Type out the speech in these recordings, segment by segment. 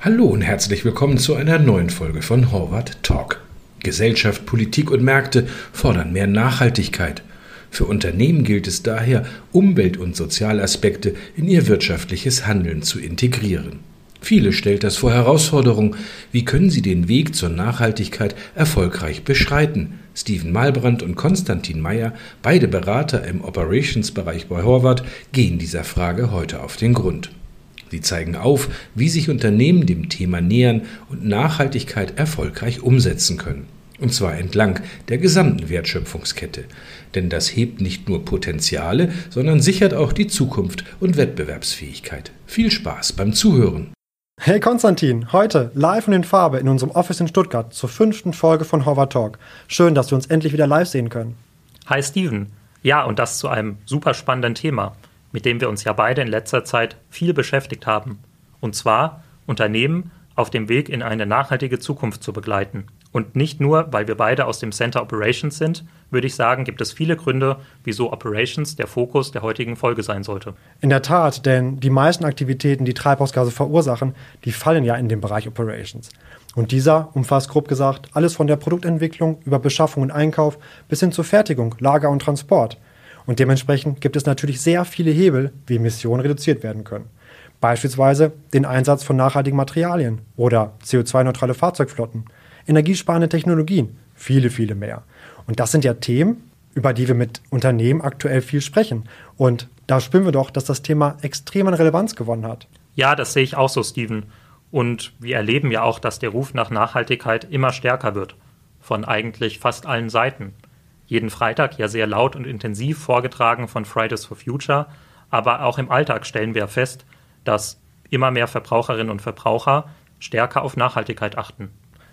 Hallo und herzlich willkommen zu einer neuen Folge von Horvath Talk. Gesellschaft, Politik und Märkte fordern mehr Nachhaltigkeit. Für Unternehmen gilt es daher, Umwelt- und Sozialaspekte in ihr wirtschaftliches Handeln zu integrieren. Viele stellt das vor Herausforderungen. Wie können sie den Weg zur Nachhaltigkeit erfolgreich beschreiten? Steven Malbrand und Konstantin Meyer, beide Berater im Operations-Bereich bei Horvath, gehen dieser Frage heute auf den Grund. Sie zeigen auf, wie sich Unternehmen dem Thema nähern und Nachhaltigkeit erfolgreich umsetzen können. Und zwar entlang der gesamten Wertschöpfungskette. Denn das hebt nicht nur Potenziale, sondern sichert auch die Zukunft und Wettbewerbsfähigkeit. Viel Spaß beim Zuhören. Hey Konstantin, heute live und in Farbe in unserem Office in Stuttgart zur fünften Folge von Hover Talk. Schön, dass wir uns endlich wieder live sehen können. Hi Steven. Ja, und das zu einem super spannenden Thema mit dem wir uns ja beide in letzter Zeit viel beschäftigt haben. Und zwar Unternehmen auf dem Weg in eine nachhaltige Zukunft zu begleiten. Und nicht nur, weil wir beide aus dem Center Operations sind, würde ich sagen, gibt es viele Gründe, wieso Operations der Fokus der heutigen Folge sein sollte. In der Tat, denn die meisten Aktivitäten, die Treibhausgase verursachen, die fallen ja in den Bereich Operations. Und dieser umfasst grob gesagt alles von der Produktentwicklung über Beschaffung und Einkauf bis hin zur Fertigung, Lager und Transport. Und dementsprechend gibt es natürlich sehr viele Hebel, wie Emissionen reduziert werden können. Beispielsweise den Einsatz von nachhaltigen Materialien oder CO2-neutrale Fahrzeugflotten, energiesparende Technologien, viele, viele mehr. Und das sind ja Themen, über die wir mit Unternehmen aktuell viel sprechen. Und da spüren wir doch, dass das Thema extrem an Relevanz gewonnen hat. Ja, das sehe ich auch so, Steven. Und wir erleben ja auch, dass der Ruf nach Nachhaltigkeit immer stärker wird. Von eigentlich fast allen Seiten jeden Freitag ja sehr laut und intensiv vorgetragen von Fridays for Future. Aber auch im Alltag stellen wir fest, dass immer mehr Verbraucherinnen und Verbraucher stärker auf Nachhaltigkeit achten.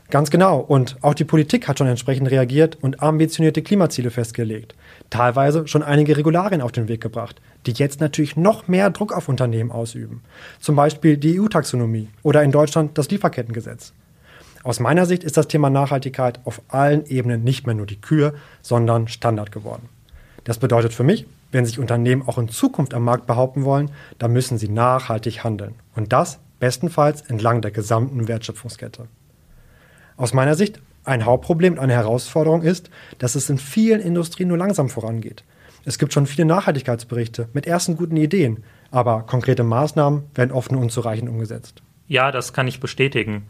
Ganz genau. Und auch die Politik hat schon entsprechend reagiert und ambitionierte Klimaziele festgelegt. Teilweise schon einige Regularien auf den Weg gebracht, die jetzt natürlich noch mehr Druck auf Unternehmen ausüben. Zum Beispiel die EU-Taxonomie oder in Deutschland das Lieferkettengesetz. Aus meiner Sicht ist das Thema Nachhaltigkeit auf allen Ebenen nicht mehr nur die Kür, sondern Standard geworden. Das bedeutet für mich, wenn sich Unternehmen auch in Zukunft am Markt behaupten wollen, dann müssen sie nachhaltig handeln. Und das bestenfalls entlang der gesamten Wertschöpfungskette. Aus meiner Sicht ein Hauptproblem und eine Herausforderung ist, dass es in vielen Industrien nur langsam vorangeht. Es gibt schon viele Nachhaltigkeitsberichte mit ersten guten Ideen, aber konkrete Maßnahmen werden oft nur unzureichend umgesetzt. Ja, das kann ich bestätigen.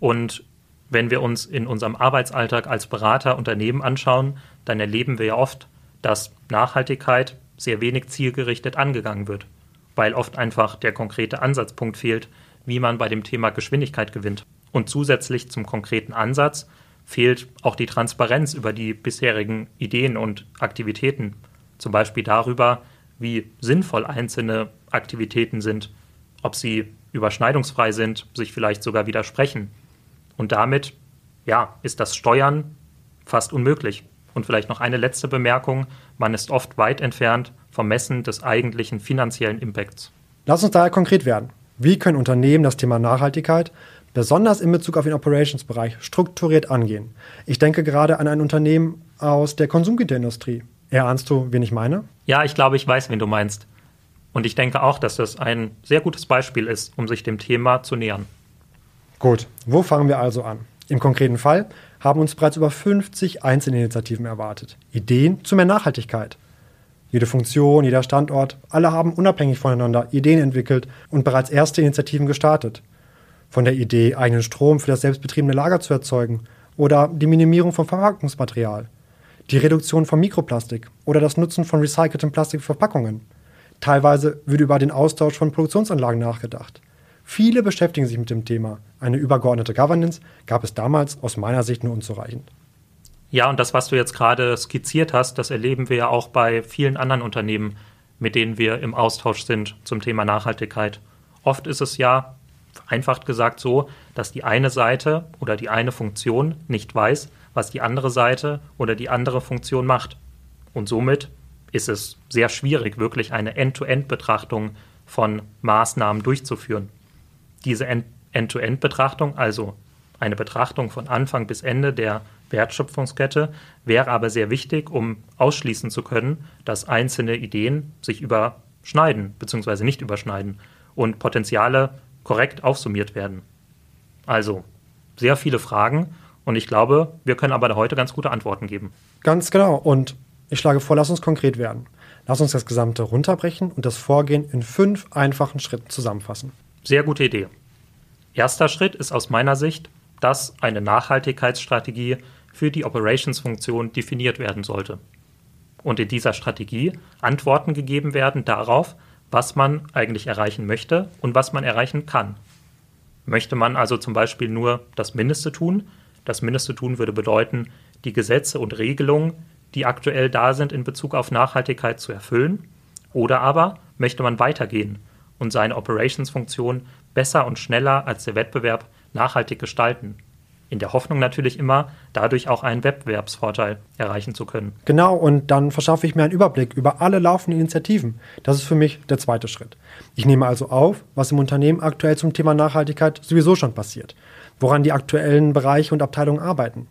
Und wenn wir uns in unserem Arbeitsalltag als Berater Unternehmen anschauen, dann erleben wir ja oft, dass Nachhaltigkeit sehr wenig zielgerichtet angegangen wird, weil oft einfach der konkrete Ansatzpunkt fehlt, wie man bei dem Thema Geschwindigkeit gewinnt. Und zusätzlich zum konkreten Ansatz fehlt auch die Transparenz über die bisherigen Ideen und Aktivitäten, zum Beispiel darüber, wie sinnvoll einzelne Aktivitäten sind, ob sie überschneidungsfrei sind, sich vielleicht sogar widersprechen und damit, ja, ist das Steuern fast unmöglich. Und vielleicht noch eine letzte Bemerkung. Man ist oft weit entfernt vom Messen des eigentlichen finanziellen Impacts. Lass uns daher konkret werden. Wie können Unternehmen das Thema Nachhaltigkeit, besonders in Bezug auf den Operations-Bereich, strukturiert angehen? Ich denke gerade an ein Unternehmen aus der Konsumgüterindustrie. Erahnst du, wen ich meine? Ja, ich glaube, ich weiß, wen du meinst. Und ich denke auch, dass das ein sehr gutes Beispiel ist, um sich dem Thema zu nähern. Gut, wo fangen wir also an? Im konkreten Fall haben uns bereits über 50 Einzelinitiativen erwartet. Ideen zu mehr Nachhaltigkeit. Jede Funktion, jeder Standort, alle haben unabhängig voneinander Ideen entwickelt und bereits erste Initiativen gestartet. Von der Idee, eigenen Strom für das selbstbetriebene Lager zu erzeugen oder die Minimierung von Verpackungsmaterial, die Reduktion von Mikroplastik oder das Nutzen von recyceltem Plastik für Verpackungen. Teilweise wird über den Austausch von Produktionsanlagen nachgedacht. Viele beschäftigen sich mit dem Thema. Eine übergeordnete Governance gab es damals aus meiner Sicht nur unzureichend. Ja, und das, was du jetzt gerade skizziert hast, das erleben wir ja auch bei vielen anderen Unternehmen, mit denen wir im Austausch sind zum Thema Nachhaltigkeit. Oft ist es ja, vereinfacht gesagt, so, dass die eine Seite oder die eine Funktion nicht weiß, was die andere Seite oder die andere Funktion macht. Und somit ist es sehr schwierig, wirklich eine End-to-End-Betrachtung von Maßnahmen durchzuführen diese End-to-End-Betrachtung, also eine Betrachtung von Anfang bis Ende der Wertschöpfungskette, wäre aber sehr wichtig, um ausschließen zu können, dass einzelne Ideen sich überschneiden bzw. nicht überschneiden und Potenziale korrekt aufsummiert werden. Also sehr viele Fragen und ich glaube, wir können aber heute ganz gute Antworten geben. Ganz genau. Und ich schlage vor, lass uns konkret werden. Lass uns das Gesamte runterbrechen und das Vorgehen in fünf einfachen Schritten zusammenfassen. Sehr gute Idee. Erster Schritt ist aus meiner Sicht, dass eine Nachhaltigkeitsstrategie für die Operations-Funktion definiert werden sollte. Und in dieser Strategie Antworten gegeben werden darauf, was man eigentlich erreichen möchte und was man erreichen kann. Möchte man also zum Beispiel nur das Mindeste tun? Das Mindeste tun würde bedeuten, die Gesetze und Regelungen, die aktuell da sind in Bezug auf Nachhaltigkeit zu erfüllen. Oder aber möchte man weitergehen und seine Operations-Funktion besser und schneller als der Wettbewerb nachhaltig gestalten. In der Hoffnung natürlich immer, dadurch auch einen Wettbewerbsvorteil erreichen zu können. Genau, und dann verschaffe ich mir einen Überblick über alle laufenden Initiativen. Das ist für mich der zweite Schritt. Ich nehme also auf, was im Unternehmen aktuell zum Thema Nachhaltigkeit sowieso schon passiert, woran die aktuellen Bereiche und Abteilungen arbeiten.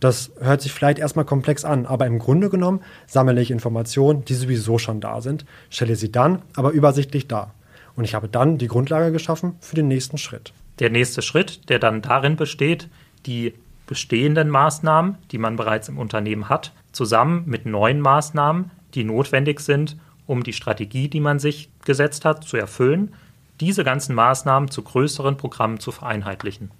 Das hört sich vielleicht erstmal komplex an, aber im Grunde genommen sammle ich Informationen, die sowieso schon da sind, stelle sie dann aber übersichtlich dar. Und ich habe dann die Grundlage geschaffen für den nächsten Schritt. Der nächste Schritt, der dann darin besteht, die bestehenden Maßnahmen, die man bereits im Unternehmen hat, zusammen mit neuen Maßnahmen, die notwendig sind, um die Strategie, die man sich gesetzt hat, zu erfüllen, diese ganzen Maßnahmen zu größeren Programmen zu vereinheitlichen.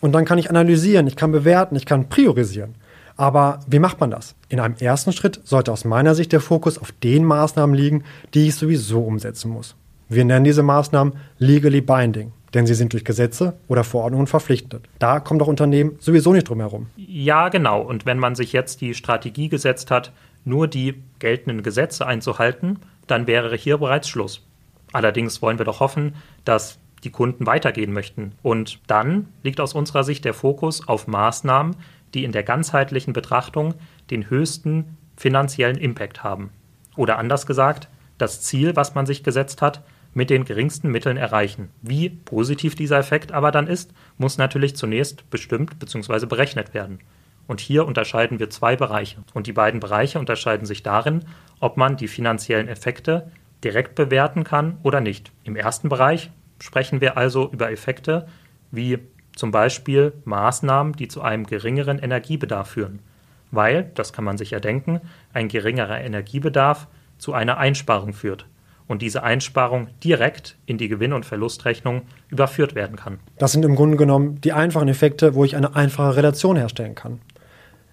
Und dann kann ich analysieren, ich kann bewerten, ich kann priorisieren. Aber wie macht man das? In einem ersten Schritt sollte aus meiner Sicht der Fokus auf den Maßnahmen liegen, die ich sowieso umsetzen muss. Wir nennen diese Maßnahmen legally binding denn sie sind durch Gesetze oder Verordnungen verpflichtet. Da kommt doch Unternehmen sowieso nicht drum herum. Ja, genau. Und wenn man sich jetzt die Strategie gesetzt hat, nur die geltenden Gesetze einzuhalten, dann wäre hier bereits Schluss. Allerdings wollen wir doch hoffen, dass die Kunden weitergehen möchten. Und dann liegt aus unserer Sicht der Fokus auf Maßnahmen, die in der ganzheitlichen Betrachtung den höchsten finanziellen Impact haben. Oder anders gesagt, das Ziel, was man sich gesetzt hat, mit den geringsten Mitteln erreichen. Wie positiv dieser Effekt aber dann ist, muss natürlich zunächst bestimmt bzw. berechnet werden. Und hier unterscheiden wir zwei Bereiche. Und die beiden Bereiche unterscheiden sich darin, ob man die finanziellen Effekte direkt bewerten kann oder nicht. Im ersten Bereich sprechen wir also über Effekte wie zum Beispiel Maßnahmen, die zu einem geringeren Energiebedarf führen. Weil, das kann man sich ja denken, ein geringerer Energiebedarf zu einer Einsparung führt und diese Einsparung direkt in die Gewinn- und Verlustrechnung überführt werden kann. Das sind im Grunde genommen die einfachen Effekte, wo ich eine einfache Relation herstellen kann.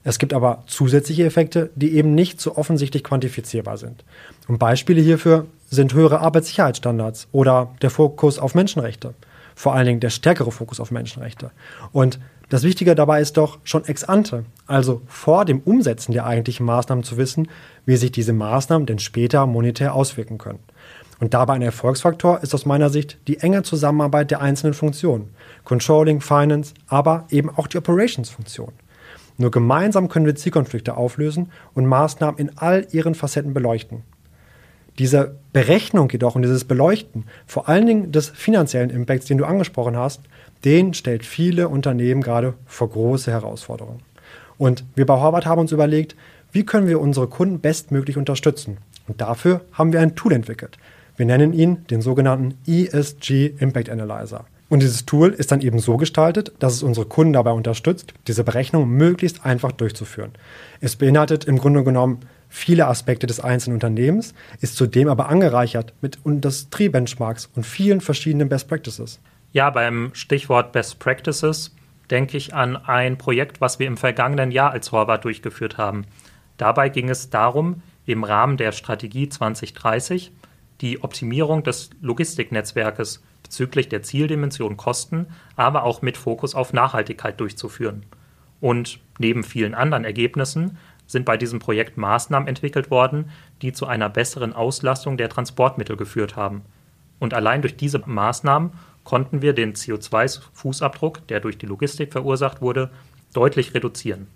Es gibt aber zusätzliche Effekte, die eben nicht so offensichtlich quantifizierbar sind. Und Beispiele hierfür sind höhere Arbeitssicherheitsstandards oder der Fokus auf Menschenrechte. Vor allen Dingen der stärkere Fokus auf Menschenrechte. Und das Wichtige dabei ist doch schon ex ante, also vor dem Umsetzen der eigentlichen Maßnahmen zu wissen, wie sich diese Maßnahmen denn später monetär auswirken können. Und dabei ein Erfolgsfaktor ist aus meiner Sicht die enge Zusammenarbeit der einzelnen Funktionen. Controlling, Finance, aber eben auch die Operations-Funktion. Nur gemeinsam können wir Zielkonflikte auflösen und Maßnahmen in all ihren Facetten beleuchten. Diese Berechnung jedoch und dieses Beleuchten, vor allen Dingen des finanziellen Impacts, den du angesprochen hast, den stellt viele Unternehmen gerade vor große Herausforderungen. Und wir bei Horvath haben uns überlegt, wie können wir unsere Kunden bestmöglich unterstützen. Und dafür haben wir ein Tool entwickelt, wir nennen ihn den sogenannten ESG Impact Analyzer. Und dieses Tool ist dann eben so gestaltet, dass es unsere Kunden dabei unterstützt, diese Berechnung möglichst einfach durchzuführen. Es beinhaltet im Grunde genommen viele Aspekte des einzelnen Unternehmens, ist zudem aber angereichert mit Industriebenchmarks und vielen verschiedenen Best Practices. Ja, beim Stichwort Best Practices denke ich an ein Projekt, was wir im vergangenen Jahr als Horvath durchgeführt haben. Dabei ging es darum, im Rahmen der Strategie 2030 die Optimierung des Logistiknetzwerkes bezüglich der Zieldimension Kosten, aber auch mit Fokus auf Nachhaltigkeit durchzuführen. Und neben vielen anderen Ergebnissen sind bei diesem Projekt Maßnahmen entwickelt worden, die zu einer besseren Auslastung der Transportmittel geführt haben. Und allein durch diese Maßnahmen konnten wir den CO2-Fußabdruck, der durch die Logistik verursacht wurde, deutlich reduzieren.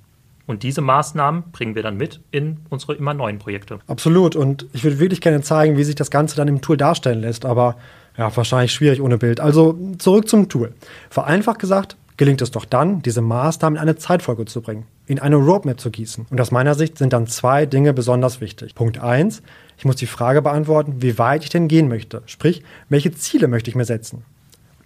Und diese Maßnahmen bringen wir dann mit in unsere immer neuen Projekte. Absolut. Und ich würde wirklich gerne zeigen, wie sich das Ganze dann im Tool darstellen lässt. Aber ja, wahrscheinlich schwierig ohne Bild. Also zurück zum Tool. Vereinfacht gesagt, gelingt es doch dann, diese Maßnahmen in eine Zeitfolge zu bringen. in eine Roadmap zu gießen. Und aus meiner Sicht sind dann zwei Dinge besonders wichtig. Punkt eins: Ich muss die Frage beantworten, wie weit ich denn gehen möchte. Sprich, welche Ziele möchte ich mir setzen?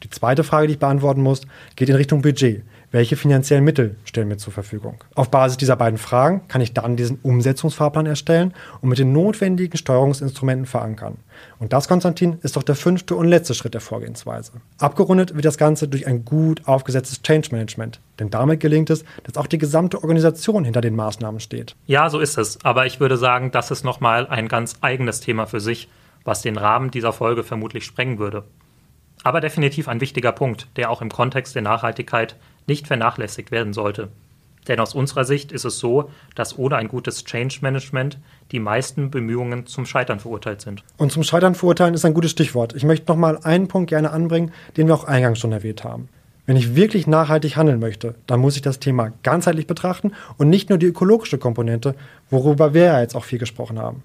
Die zweite Frage, die ich beantworten muss, geht in Richtung Budget. Welche finanziellen Mittel stellen mir zur Verfügung? Auf Basis dieser beiden Fragen kann ich dann diesen Umsetzungsfahrplan erstellen und mit den notwendigen Steuerungsinstrumenten verankern. Und das, Konstantin, ist doch der fünfte und letzte Schritt der Vorgehensweise. Abgerundet wird das Ganze durch ein gut aufgesetztes Change Management. Denn damit gelingt es, dass auch die gesamte Organisation hinter den Maßnahmen steht. Ja, so ist es. Aber ich würde sagen, das ist nochmal ein ganz eigenes Thema für sich, was den Rahmen dieser Folge vermutlich sprengen würde. Aber definitiv ein wichtiger Punkt, der auch im Kontext der Nachhaltigkeit nicht vernachlässigt werden sollte. Denn aus unserer Sicht ist es so, dass ohne ein gutes Change Management die meisten Bemühungen zum Scheitern verurteilt sind. Und zum Scheitern verurteilen ist ein gutes Stichwort. Ich möchte noch mal einen Punkt gerne anbringen, den wir auch eingangs schon erwähnt haben. Wenn ich wirklich nachhaltig handeln möchte, dann muss ich das Thema ganzheitlich betrachten und nicht nur die ökologische Komponente, worüber wir ja jetzt auch viel gesprochen haben.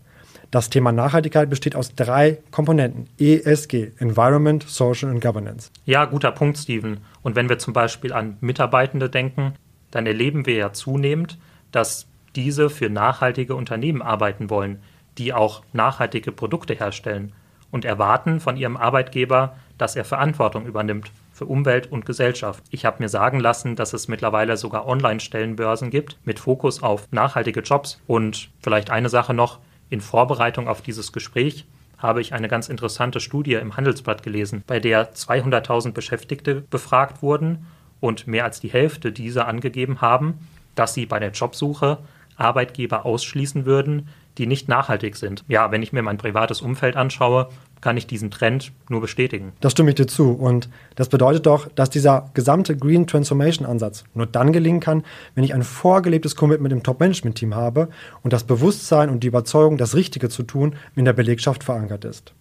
Das Thema Nachhaltigkeit besteht aus drei Komponenten. ESG, Environment, Social and Governance. Ja, guter Punkt, Steven. Und wenn wir zum Beispiel an Mitarbeitende denken, dann erleben wir ja zunehmend, dass diese für nachhaltige Unternehmen arbeiten wollen, die auch nachhaltige Produkte herstellen und erwarten von ihrem Arbeitgeber, dass er Verantwortung übernimmt für Umwelt und Gesellschaft. Ich habe mir sagen lassen, dass es mittlerweile sogar Online-Stellenbörsen gibt mit Fokus auf nachhaltige Jobs. Und vielleicht eine Sache noch, in Vorbereitung auf dieses Gespräch habe ich eine ganz interessante Studie im Handelsblatt gelesen, bei der 200.000 Beschäftigte befragt wurden und mehr als die Hälfte dieser angegeben haben, dass sie bei der Jobsuche Arbeitgeber ausschließen würden, die nicht nachhaltig sind. Ja, wenn ich mir mein privates Umfeld anschaue, kann ich diesen Trend nur bestätigen. Das stimme ich dir zu. Und das bedeutet doch, dass dieser gesamte Green Transformation Ansatz nur dann gelingen kann, wenn ich ein vorgelebtes Commitment im Top-Management-Team habe und das Bewusstsein und die Überzeugung, das Richtige zu tun, in der Belegschaft verankert ist.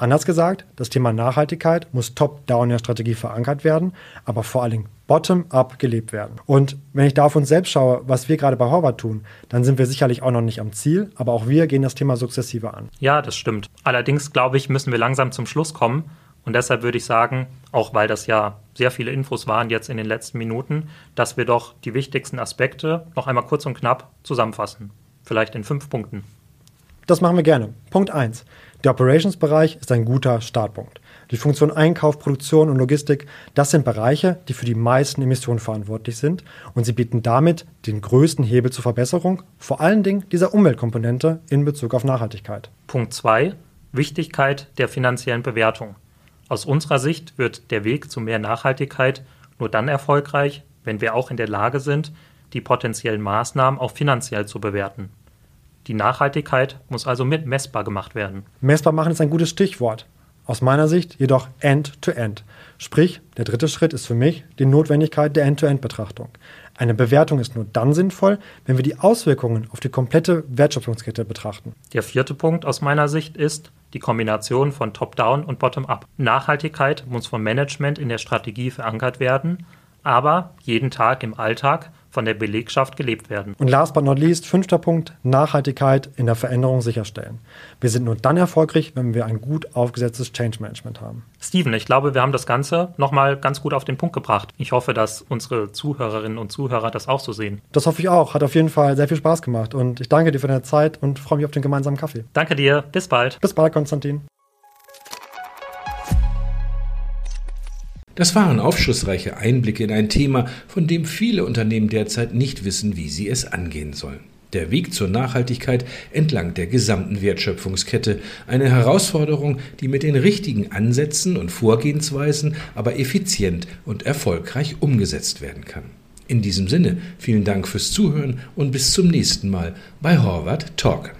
Anders gesagt, das Thema Nachhaltigkeit muss top-down in der Strategie verankert werden, aber vor allen Dingen bottom-up gelebt werden. Und wenn ich da auf uns selbst schaue, was wir gerade bei Horvath tun, dann sind wir sicherlich auch noch nicht am Ziel, aber auch wir gehen das Thema sukzessive an. Ja, das stimmt. Allerdings, glaube ich, müssen wir langsam zum Schluss kommen. Und deshalb würde ich sagen, auch weil das ja sehr viele Infos waren jetzt in den letzten Minuten, dass wir doch die wichtigsten Aspekte noch einmal kurz und knapp zusammenfassen. Vielleicht in fünf Punkten. Das machen wir gerne. Punkt 1. Der Operations-Bereich ist ein guter Startpunkt. Die Funktion Einkauf, Produktion und Logistik, das sind Bereiche, die für die meisten Emissionen verantwortlich sind und sie bieten damit den größten Hebel zur Verbesserung, vor allen Dingen dieser Umweltkomponente in Bezug auf Nachhaltigkeit. Punkt 2. Wichtigkeit der finanziellen Bewertung. Aus unserer Sicht wird der Weg zu mehr Nachhaltigkeit nur dann erfolgreich, wenn wir auch in der Lage sind, die potenziellen Maßnahmen auch finanziell zu bewerten. Die Nachhaltigkeit muss also mit messbar gemacht werden. Messbar machen ist ein gutes Stichwort. Aus meiner Sicht jedoch End-to-End. -End. Sprich, der dritte Schritt ist für mich die Notwendigkeit der End-to-End-Betrachtung. Eine Bewertung ist nur dann sinnvoll, wenn wir die Auswirkungen auf die komplette Wertschöpfungskette betrachten. Der vierte Punkt aus meiner Sicht ist die Kombination von Top-Down und Bottom-Up. Nachhaltigkeit muss vom Management in der Strategie verankert werden, aber jeden Tag im Alltag von der Belegschaft gelebt werden. Und last but not least, fünfter Punkt, Nachhaltigkeit in der Veränderung sicherstellen. Wir sind nur dann erfolgreich, wenn wir ein gut aufgesetztes Change Management haben. Steven, ich glaube, wir haben das Ganze nochmal ganz gut auf den Punkt gebracht. Ich hoffe, dass unsere Zuhörerinnen und Zuhörer das auch so sehen. Das hoffe ich auch. Hat auf jeden Fall sehr viel Spaß gemacht und ich danke dir für deine Zeit und freue mich auf den gemeinsamen Kaffee. Danke dir. Bis bald. Bis bald, Konstantin. Das waren aufschlussreiche Einblicke in ein Thema, von dem viele Unternehmen derzeit nicht wissen, wie sie es angehen sollen. Der Weg zur Nachhaltigkeit entlang der gesamten Wertschöpfungskette, eine Herausforderung, die mit den richtigen Ansätzen und Vorgehensweisen aber effizient und erfolgreich umgesetzt werden kann. In diesem Sinne, vielen Dank fürs Zuhören und bis zum nächsten Mal bei Horvath Talk.